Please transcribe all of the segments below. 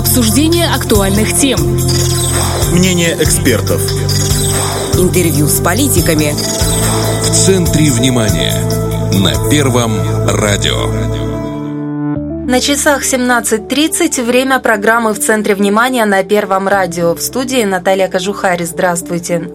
Обсуждение актуальных тем. Мнение экспертов. Интервью с политиками. В центре внимания. На Первом радио. На часах 17.30 время программы «В центре внимания» на Первом радио. В студии Наталья Кожухарь. Здравствуйте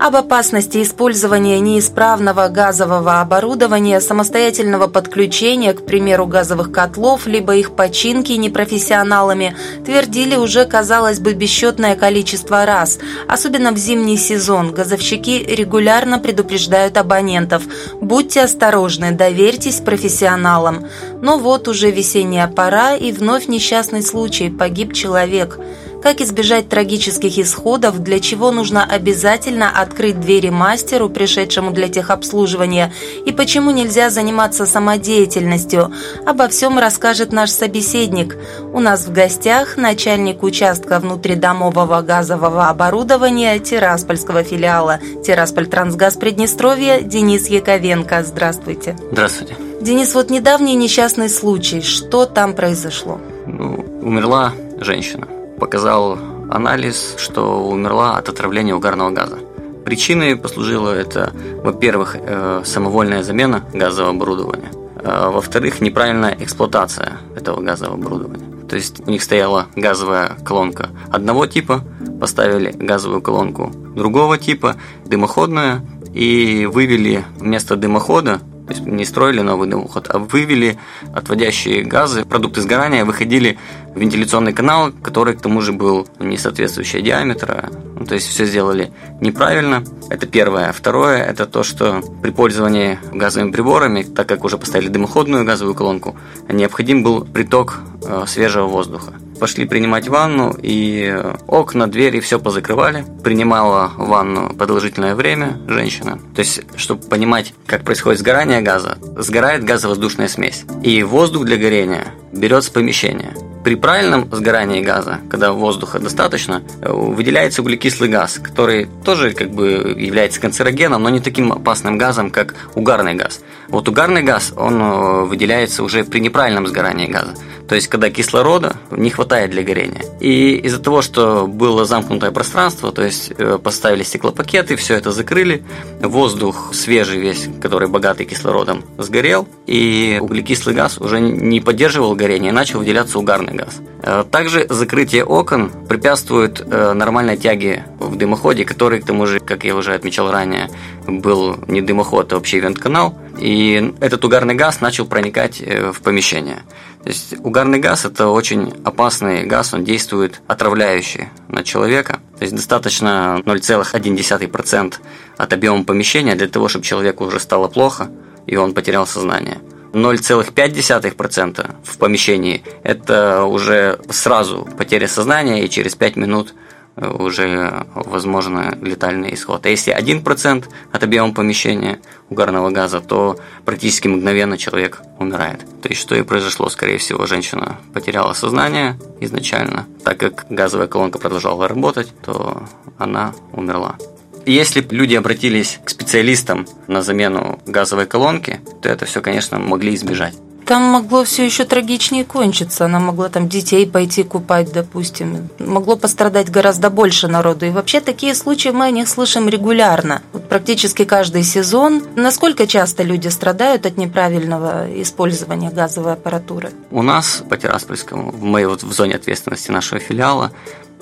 об опасности использования неисправного газового оборудования, самостоятельного подключения, к примеру, газовых котлов, либо их починки непрофессионалами, твердили уже, казалось бы, бесчетное количество раз. Особенно в зимний сезон газовщики регулярно предупреждают абонентов «Будьте осторожны, доверьтесь профессионалам». Но вот уже весенняя пора, и вновь несчастный случай – погиб человек – как избежать трагических исходов, для чего нужно обязательно открыть двери мастеру, пришедшему для техобслуживания, и почему нельзя заниматься самодеятельностью. Обо всем расскажет наш собеседник. У нас в гостях начальник участка внутридомового газового оборудования Тираспольского филиала Тирасполь Трансгаз Приднестровья Денис Яковенко. Здравствуйте. Здравствуйте. Денис, вот недавний несчастный случай. Что там произошло? Ну, умерла женщина показал анализ, что умерла от отравления угарного газа. Причиной послужило это, во-первых, э, самовольная замена газового оборудования, а во-вторых, неправильная эксплуатация этого газового оборудования. То есть у них стояла газовая колонка одного типа, поставили газовую колонку другого типа, дымоходная, и вывели вместо дымохода то есть не строили новый дымоход, а вывели отводящие газы, продукты сгорания выходили в вентиляционный канал, который к тому же был не соответствующего диаметра. Ну, то есть все сделали неправильно. Это первое. Второе – это то, что при пользовании газовыми приборами, так как уже поставили дымоходную газовую колонку, необходим был приток э, свежего воздуха пошли принимать ванну, и окна, двери, все позакрывали. Принимала ванну продолжительное время женщина. То есть, чтобы понимать, как происходит сгорание газа, сгорает газовоздушная смесь. И воздух для горения берет с помещения. При правильном сгорании газа, когда воздуха достаточно, выделяется углекислый газ, который тоже как бы является канцерогеном, но не таким опасным газом, как угарный газ. Вот угарный газ, он э, выделяется уже при неправильном сгорании газа. То есть, когда кислорода не хватает для горения. И из-за того, что было замкнутое пространство, то есть э, поставили стеклопакеты, все это закрыли, воздух свежий весь, который богатый кислородом, сгорел, и углекислый газ уже не поддерживал горение, и начал выделяться угарный газ. Э, также закрытие окон препятствует э, нормальной тяге в дымоходе, который, к тому же, как я уже отмечал ранее, был не дымоход, а вообще вент-канал, и этот угарный газ начал проникать в помещение. То есть угарный газ – это очень опасный газ, он действует отравляюще на человека. То есть достаточно 0,1% от объема помещения для того, чтобы человеку уже стало плохо, и он потерял сознание. 0,5% в помещении – это уже сразу потеря сознания, и через 5 минут – уже возможно летальный исход. А если 1% от объема помещения угарного газа, то практически мгновенно человек умирает. То есть, что и произошло, скорее всего, женщина потеряла сознание изначально, так как газовая колонка продолжала работать, то она умерла. Если люди обратились к специалистам на замену газовой колонки, то это все, конечно, могли избежать там могло все еще трагичнее кончиться. Она могла там детей пойти купать, допустим. Могло пострадать гораздо больше народу. И вообще такие случаи мы о них слышим регулярно. Вот практически каждый сезон. Насколько часто люди страдают от неправильного использования газовой аппаратуры? У нас по Тираспольскому, моей вот в зоне ответственности нашего филиала,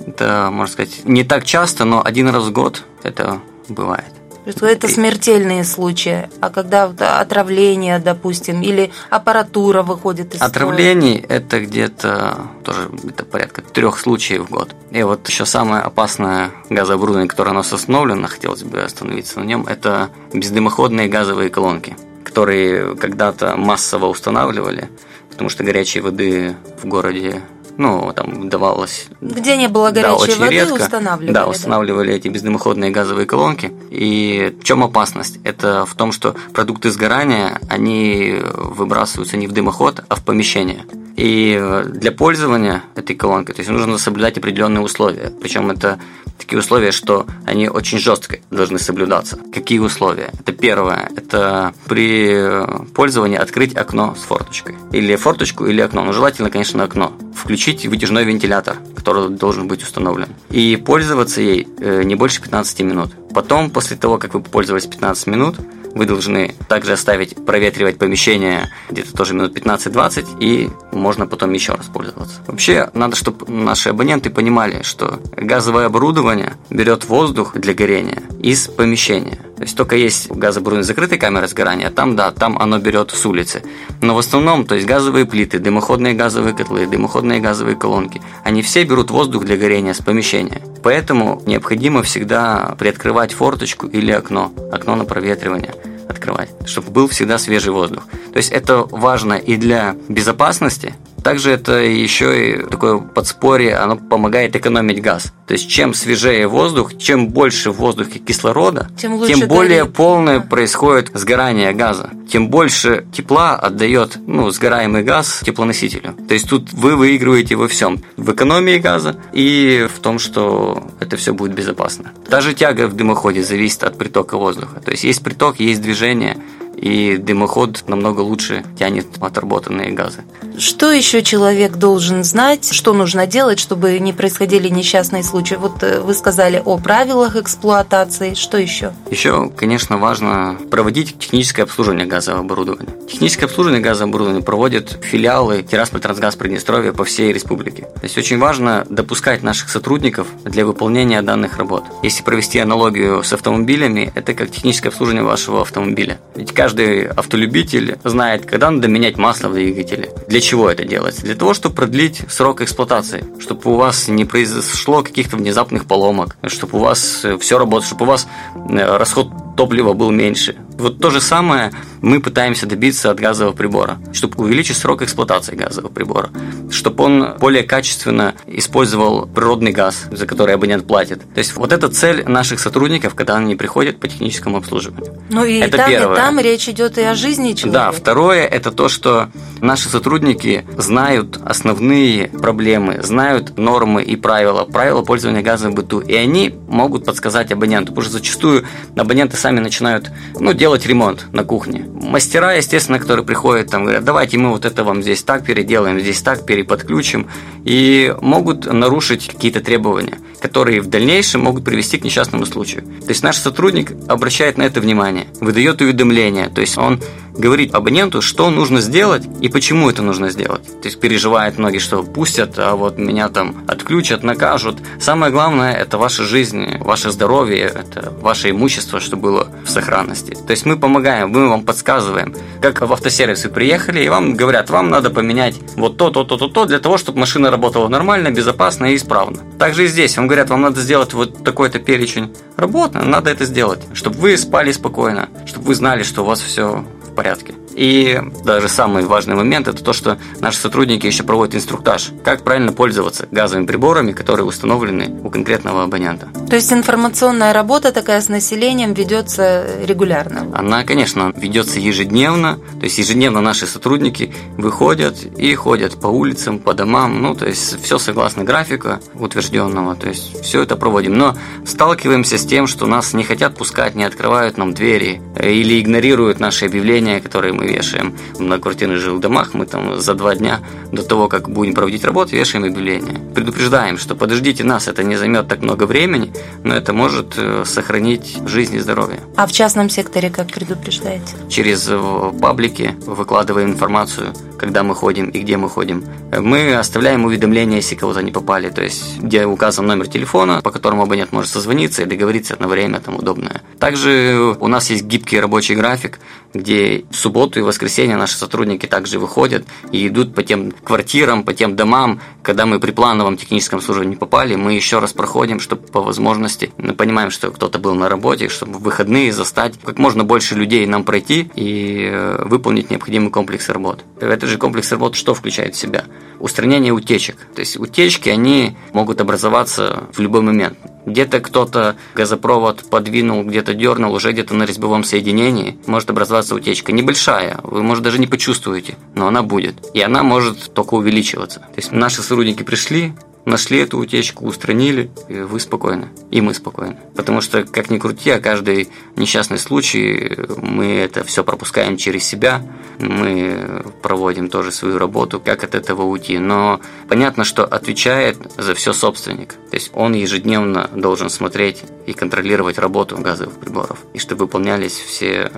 это, можно сказать, не так часто, но один раз в год это бывает это смертельные случаи, а когда отравление, допустим, или аппаратура выходит из Отравлений – это где-то тоже это порядка трех случаев в год. И вот еще самое опасное газооборудование, которое у нас установлено, хотелось бы остановиться на нем, это бездымоходные газовые колонки, которые когда-то массово устанавливали, потому что горячей воды в городе ну, там давалось... Где не было горячей да, воды, редко. устанавливали. Да, устанавливали да? эти бездымоходные газовые колонки. И в чем опасность? Это в том, что продукты сгорания, они выбрасываются не в дымоход, а в помещение. И для пользования этой колонкой, то есть нужно соблюдать определенные условия. Причем это такие условия, что они очень жестко должны соблюдаться. Какие условия? Это первое, это при пользовании открыть окно с форточкой. Или форточку, или окно. Но желательно, конечно, окно. Включить вытяжной вентилятор, который должен быть установлен. И пользоваться ей э, не больше 15 минут. Потом, после того, как вы пользовались 15 минут, вы должны также оставить проветривать помещение где-то тоже минут 15-20, и можно потом еще раз пользоваться. Вообще, надо, чтобы наши абоненты понимали, что газовое оборудование берет воздух для горения из помещения. То есть только есть газооборудование закрытой камеры сгорания, там да, там оно берет с улицы. Но в основном, то есть газовые плиты, дымоходные газовые котлы, дымоходные газовые колонки, они все берут воздух для горения с помещения. Поэтому необходимо всегда приоткрывать форточку или окно, окно на проветривание открывать, чтобы был всегда свежий воздух. То есть это важно и для безопасности, также это еще и такое подспорье, оно помогает экономить газ. То есть чем свежее воздух, чем больше в воздухе кислорода, тем, тем более горит. полное происходит сгорание газа. Тем больше тепла отдает ну, сгораемый газ теплоносителю. То есть тут вы выигрываете во всем. В экономии газа и в том, что это все будет безопасно. Даже тяга в дымоходе зависит от притока воздуха. То есть есть приток, есть движение, и дымоход намного лучше тянет отработанные газы. Что еще человек должен знать, что нужно делать, чтобы не происходили несчастные случаи? Вот э, вы сказали о правилах эксплуатации, что еще? Еще, конечно, важно проводить техническое обслуживание газового оборудования. Техническое обслуживание газового оборудования проводят филиалы Тирасполь Трансгаз Приднестровья по всей республике. То есть очень важно допускать наших сотрудников для выполнения данных работ. Если провести аналогию с автомобилями, это как техническое обслуживание вашего автомобиля. Ведь каждый автолюбитель знает, когда надо менять масло в двигателе. Для чего это делается? Для того, чтобы продлить срок эксплуатации, чтобы у вас не произошло каких-то внезапных поломок, чтобы у вас все работало, чтобы у вас э, расход топлива был меньше. Вот то же самое мы пытаемся добиться от газового прибора, чтобы увеличить срок эксплуатации газового прибора, чтобы он более качественно использовал природный газ, за который абонент платит. То есть вот это цель наших сотрудников, когда они приходят по техническому обслуживанию. Ну и это там, первое. и там речь идет и о жизни человека. Да, второе – это то, что наши сотрудники знают основные проблемы, знают нормы и правила, правила пользования газом в быту, и они могут подсказать абоненту, потому что зачастую абоненты сами начинают ну, делать ремонт на кухне. Мастера, естественно, которые приходят, там говорят, давайте мы вот это вам здесь так переделаем, здесь так переподключим, и могут нарушить какие-то требования, которые в дальнейшем могут привести к несчастному случаю. То есть наш сотрудник обращает на это внимание, выдает уведомление, то есть он говорит абоненту, что нужно сделать и почему это нужно сделать. То есть переживает многие, что пустят, а вот меня там отключат, накажут. Самое главное – это ваша жизнь, ваше здоровье, это ваше имущество, что было в сохранности. То есть мы помогаем, мы вам подсказываем, как в автосервисы приехали, и вам говорят, вам надо поменять вот то, то, то, то, то, для того, чтобы машина работала нормально, безопасно и исправно. Также и здесь вам говорят, вам надо сделать вот такой-то перечень работы, надо это сделать, чтобы вы спали спокойно, чтобы вы знали, что у вас все порядке. И даже самый важный момент – это то, что наши сотрудники еще проводят инструктаж, как правильно пользоваться газовыми приборами, которые установлены у конкретного абонента. То есть информационная работа такая с населением ведется регулярно? Она, конечно, ведется ежедневно. То есть ежедневно наши сотрудники выходят и ходят по улицам, по домам. Ну, то есть все согласно графика утвержденного. То есть все это проводим. Но сталкиваемся с тем, что нас не хотят пускать, не открывают нам двери или игнорируют наши объявления, которые мы вешаем в многоквартирных жилых домах, мы там за два дня до того, как будем проводить работу, вешаем объявление. Предупреждаем, что подождите нас, это не займет так много времени, но это может э, сохранить жизнь и здоровье. А в частном секторе как предупреждаете? Через э, паблики выкладываем информацию, когда мы ходим и где мы ходим. Мы оставляем уведомления, если кого-то не попали, то есть где указан номер телефона, по которому абонент может созвониться и договориться на время там удобное. Также у нас есть гибкий рабочий график, где в субботу и воскресенье наши сотрудники также выходят и идут по тем квартирам, по тем домам. Когда мы при плановом техническом службе не попали, мы еще раз проходим, чтобы по возможности, мы понимаем, что кто-то был на работе, чтобы в выходные застать как можно больше людей нам пройти и э, выполнить необходимый комплекс работ. Этот же комплекс работ что включает в себя? Устранение утечек. То есть утечки, они могут образоваться в любой момент. Где-то кто-то газопровод подвинул, где-то дернул, уже где-то на резьбовом соединении может образоваться утечка. Небольшая, вы, может, даже не почувствуете, но она будет. И она может только увеличиваться. То есть наши сотрудники пришли, нашли эту утечку, устранили, вы спокойны, и мы спокойны. Потому что, как ни крути, а каждый несчастный случай, мы это все пропускаем через себя, мы проводим тоже свою работу, как от этого уйти. Но понятно, что отвечает за все собственник. То есть он ежедневно должен смотреть и контролировать работу газовых приборов, и чтобы выполнялись все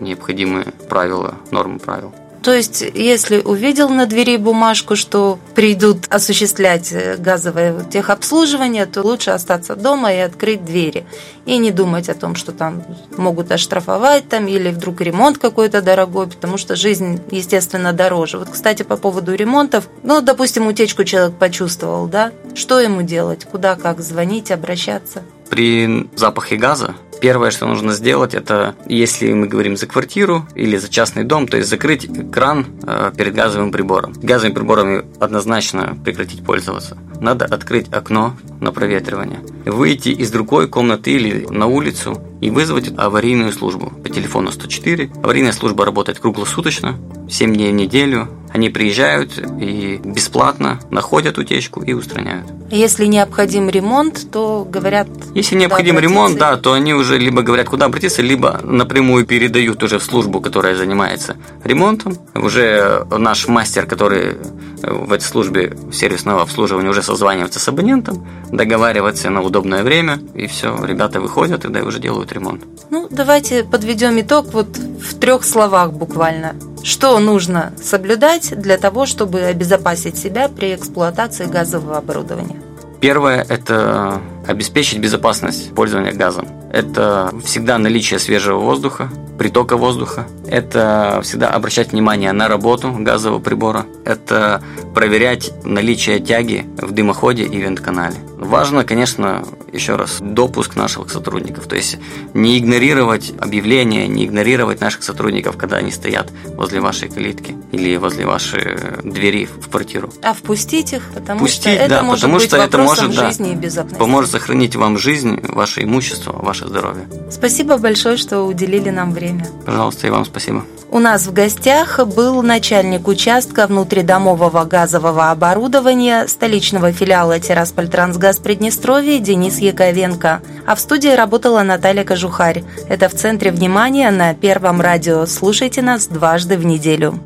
необходимые правила, нормы правил. То есть, если увидел на двери бумажку, что придут осуществлять э, газовое техобслуживание, то лучше остаться дома и открыть двери. И не думать о том, что там могут оштрафовать там, или вдруг ремонт какой-то дорогой, потому что жизнь, естественно, дороже. Вот, кстати, по поводу ремонтов, ну, допустим, утечку человек почувствовал, да? Что ему делать? Куда, как звонить, обращаться? При запахе газа Первое, что нужно сделать, это, если мы говорим за квартиру или за частный дом, то есть закрыть кран э, перед газовым прибором. Газовыми приборами однозначно прекратить пользоваться. Надо открыть окно на проветривание, выйти из другой комнаты или на улицу и вызвать аварийную службу по телефону 104. Аварийная служба работает круглосуточно, 7 дней в неделю. Они приезжают и бесплатно находят утечку и устраняют. Если необходим ремонт, то говорят... Если необходим ремонт, да, то они уже либо говорят, куда обратиться, либо напрямую передают уже в службу, которая занимается ремонтом. Уже наш мастер, который в этой службе сервисного обслуживания уже созванивается с абонентом, договаривается на удобное время, и все, ребята выходят и да, уже делают ремонт. Ну, давайте подведем итог вот в трех словах буквально. Что нужно соблюдать для того, чтобы обезопасить себя при эксплуатации газового оборудования? Первое – это обеспечить безопасность пользования газом. Это всегда наличие свежего воздуха, притока воздуха. Это всегда обращать внимание на работу газового прибора. Это проверять наличие тяги в дымоходе и вентканале. Важно, конечно, еще раз, допуск наших сотрудников. То есть не игнорировать объявления, не игнорировать наших сотрудников, когда они стоят возле вашей калитки или возле вашей двери в квартиру. А впустить их, потому Пустить, что это да, может потому быть что это может, да, жизни и безопасности. Поможет сохранить вам жизнь, ваше имущество, ваше здоровье. Спасибо большое, что уделили нам время. Пожалуйста, и вам спасибо. У нас в гостях был начальник участка внутридомового газового оборудования столичного филиала Тираспольтрансгаз Приднестровье Денис Яковенко. А в студии работала Наталья Кожухарь. Это в центре внимания на Первом радио. Слушайте нас дважды в неделю.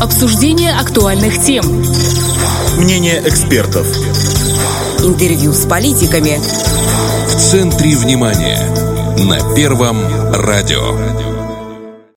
Обсуждение актуальных тем. Мнение экспертов. Интервью с политиками. В центре внимания. На Первом радио.